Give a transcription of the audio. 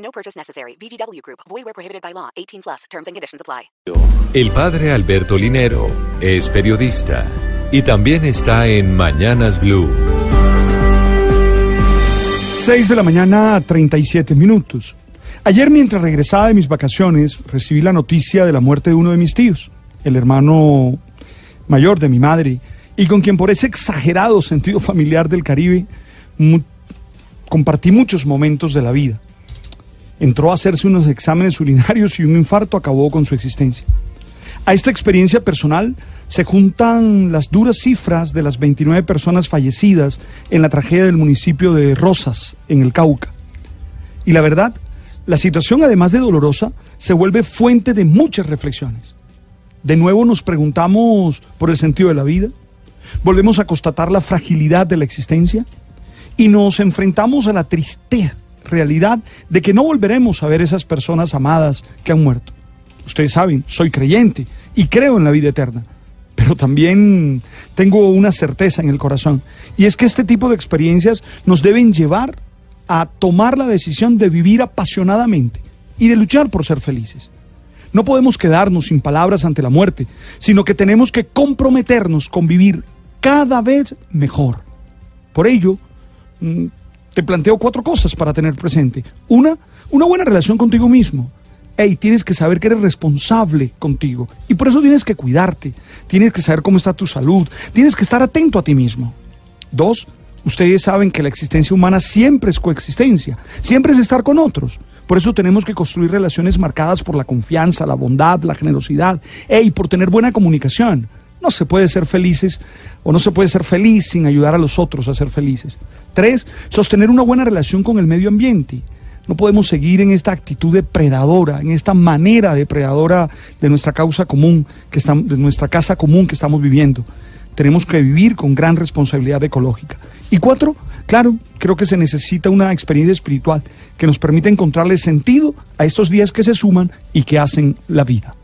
No purchase necessary. VGW Group. Void where prohibited by law. 18 plus. Terms and conditions apply. El padre Alberto Linero es periodista y también está en Mañanas Blue. 6 de la mañana, 37 minutos. Ayer, mientras regresaba de mis vacaciones, recibí la noticia de la muerte de uno de mis tíos, el hermano mayor de mi madre, y con quien por ese exagerado sentido familiar del Caribe mu- compartí muchos momentos de la vida. Entró a hacerse unos exámenes urinarios y un infarto acabó con su existencia. A esta experiencia personal se juntan las duras cifras de las 29 personas fallecidas en la tragedia del municipio de Rosas, en el Cauca. Y la verdad, la situación, además de dolorosa, se vuelve fuente de muchas reflexiones. De nuevo nos preguntamos por el sentido de la vida, volvemos a constatar la fragilidad de la existencia y nos enfrentamos a la triste realidad de que no volveremos a ver esas personas amadas que han muerto. Ustedes saben, soy creyente y creo en la vida eterna, pero también tengo una certeza en el corazón y es que este tipo de experiencias nos deben llevar a tomar la decisión de vivir apasionadamente y de luchar por ser felices. No podemos quedarnos sin palabras ante la muerte, sino que tenemos que comprometernos con vivir cada vez mejor. Por ello, mm, te planteo cuatro cosas para tener presente. Una, una buena relación contigo mismo. Hey, tienes que saber que eres responsable contigo y por eso tienes que cuidarte, tienes que saber cómo está tu salud, tienes que estar atento a ti mismo. Dos, ustedes saben que la existencia humana siempre es coexistencia, siempre es estar con otros. Por eso tenemos que construir relaciones marcadas por la confianza, la bondad, la generosidad, y por tener buena comunicación. No se puede ser felices o no se puede ser feliz sin ayudar a los otros a ser felices. Tres, sostener una buena relación con el medio ambiente. No podemos seguir en esta actitud depredadora, en esta manera depredadora de nuestra causa común, que estamos, de nuestra casa común que estamos viviendo. Tenemos que vivir con gran responsabilidad ecológica. Y cuatro, claro, creo que se necesita una experiencia espiritual que nos permita encontrarle sentido a estos días que se suman y que hacen la vida.